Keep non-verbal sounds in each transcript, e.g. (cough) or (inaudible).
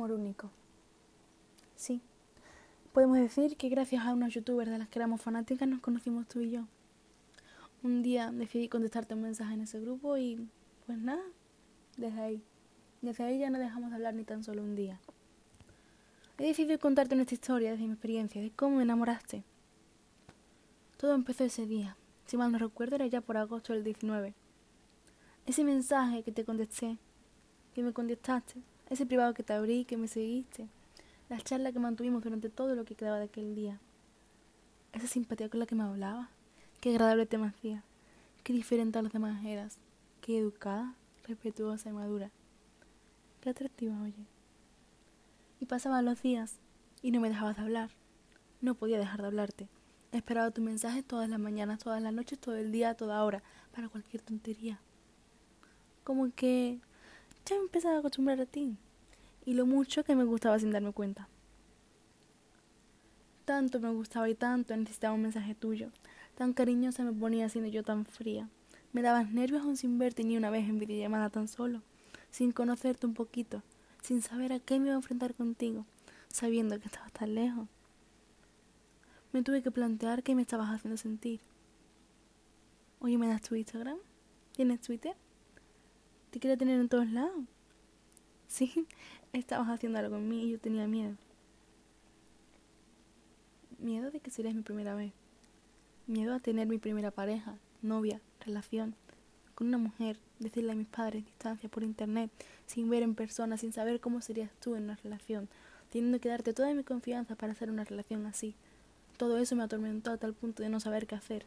amor único. Sí, podemos decir que gracias a unos youtubers de las que éramos fanáticas nos conocimos tú y yo. Un día decidí contestarte un mensaje en ese grupo y pues nada, desde ahí. Desde ahí ya no dejamos de hablar ni tan solo un día. He decidido contarte nuestra historia desde mi experiencia, de cómo me enamoraste. Todo empezó ese día. Si mal no recuerdo, era ya por agosto del 19. Ese mensaje que te contesté, que me contestaste, ese privado que te abrí, que me seguiste, la charla que mantuvimos durante todo lo que quedaba de aquel día, esa simpatía con la que me hablaba, qué agradable te hacía, qué diferente a los demás eras, qué educada, respetuosa y madura, qué atractiva, oye. Y pasaban los días y no me dejabas de hablar, no podía dejar de hablarte. Esperaba tu mensaje todas las mañanas, todas las noches, todo el día, toda hora, para cualquier tontería. Como que ya me empezaba a acostumbrar a ti y lo mucho que me gustaba sin darme cuenta. Tanto me gustaba y tanto necesitaba un mensaje tuyo. Tan cariñosa me ponía siendo yo tan fría. Me dabas nervios aún sin verte ni una vez en videollamada tan solo, sin conocerte un poquito, sin saber a qué me iba a enfrentar contigo, sabiendo que estabas tan lejos me tuve que plantear qué me estabas haciendo sentir. Oye, ¿me das tu Instagram? ¿Tienes Twitter? ¿Te quería tener en todos lados? Sí, (laughs) estabas haciendo algo en mí y yo tenía miedo. Miedo de que serías mi primera vez. Miedo a tener mi primera pareja, novia, relación, con una mujer, decirle a mis padres distancia por internet, sin ver en persona, sin saber cómo serías tú en una relación, teniendo que darte toda mi confianza para hacer una relación así. Todo eso me atormentó a tal punto de no saber qué hacer.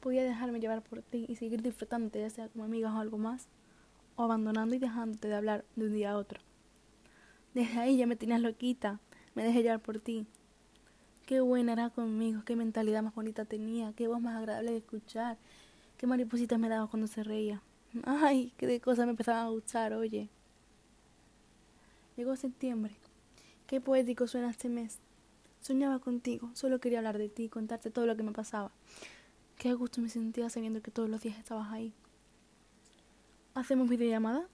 Podía dejarme llevar por ti y seguir disfrutándote, ya sea como amigas o algo más, o abandonando y dejándote de hablar de un día a otro. Desde ahí ya me tenías loquita, me dejé llevar por ti. Qué buena era conmigo, qué mentalidad más bonita tenía, qué voz más agradable de escuchar, qué maripositas me daba cuando se reía. Ay, qué de cosas me empezaban a gustar, oye. Llegó septiembre. Qué poético suena este mes. Soñaba contigo, solo quería hablar de ti contarte todo lo que me pasaba. Qué gusto me sentía sabiendo que todos los días estabas ahí. ¿Hacemos videollamada?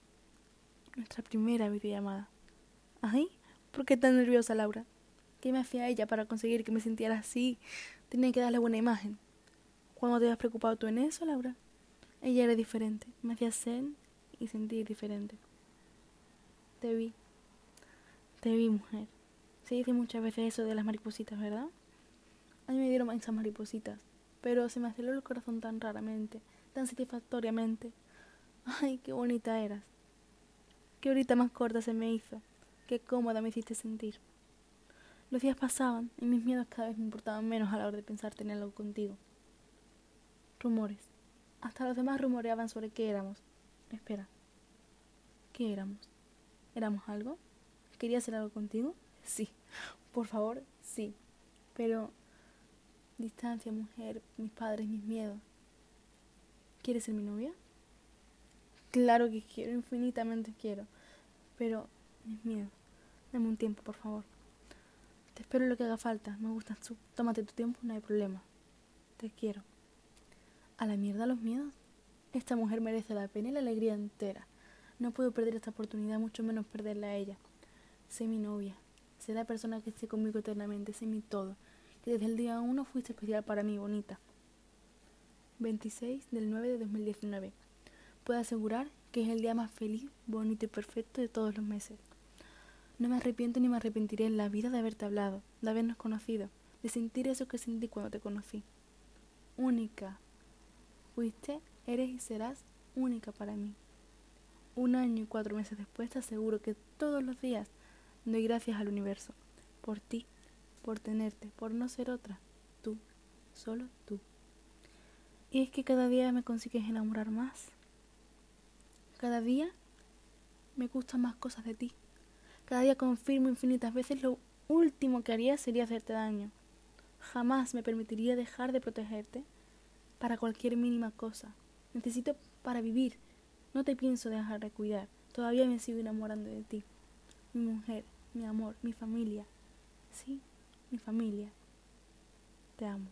Nuestra primera videollamada. ¿Ay? ¿Por qué tan nerviosa, Laura? ¿Qué me hacía ella para conseguir que me sintiera así? Tenía que darle buena imagen. ¿Cuándo te habías preocupado tú en eso, Laura? Ella era diferente. Me hacía ser y sentir diferente. Te vi. Te vi, mujer. Se dice muchas veces eso de las maripositas, ¿verdad? A mí me dieron esas maripositas, pero se me aceleró el corazón tan raramente, tan satisfactoriamente. (laughs) Ay, qué bonita eras. Qué horita más corta se me hizo. Qué cómoda me hiciste sentir. Los días pasaban y mis miedos cada vez me importaban menos a la hora de pensar tener algo contigo. Rumores. Hasta los demás rumoreaban sobre qué éramos. Espera. ¿Qué éramos? ¿Éramos algo? ¿Quería hacer algo contigo? Sí, por favor, sí. Pero distancia, mujer, mis padres, mis miedos. ¿Quieres ser mi novia? Claro que quiero, infinitamente quiero. Pero mis miedos. Dame un tiempo, por favor. Te espero lo que haga falta. Me gustas tú. Tómate tu tiempo, no hay problema. Te quiero. A la mierda los miedos. Esta mujer merece la pena y la alegría entera. No puedo perder esta oportunidad, mucho menos perderla a ella. Sé mi novia. Sé la persona que esté conmigo eternamente, sé mi todo, desde el día uno fuiste especial para mí, bonita. 26 del 9 de 2019. Puedo asegurar que es el día más feliz, bonito y perfecto de todos los meses. No me arrepiento ni me arrepentiré en la vida de haberte hablado, de habernos conocido, de sentir eso que sentí cuando te conocí. Única. Fuiste, eres y serás única para mí. Un año y cuatro meses después te aseguro que todos los días Doy gracias al universo, por ti, por tenerte, por no ser otra, tú, solo tú. Y es que cada día me consigues enamorar más. Cada día me gustan más cosas de ti. Cada día confirmo infinitas veces lo último que haría sería hacerte daño. Jamás me permitiría dejar de protegerte para cualquier mínima cosa. Necesito para vivir. No te pienso dejar de cuidar. Todavía me sigo enamorando de ti. Mi mujer, mi amor, mi familia. Sí, mi familia. Te amo.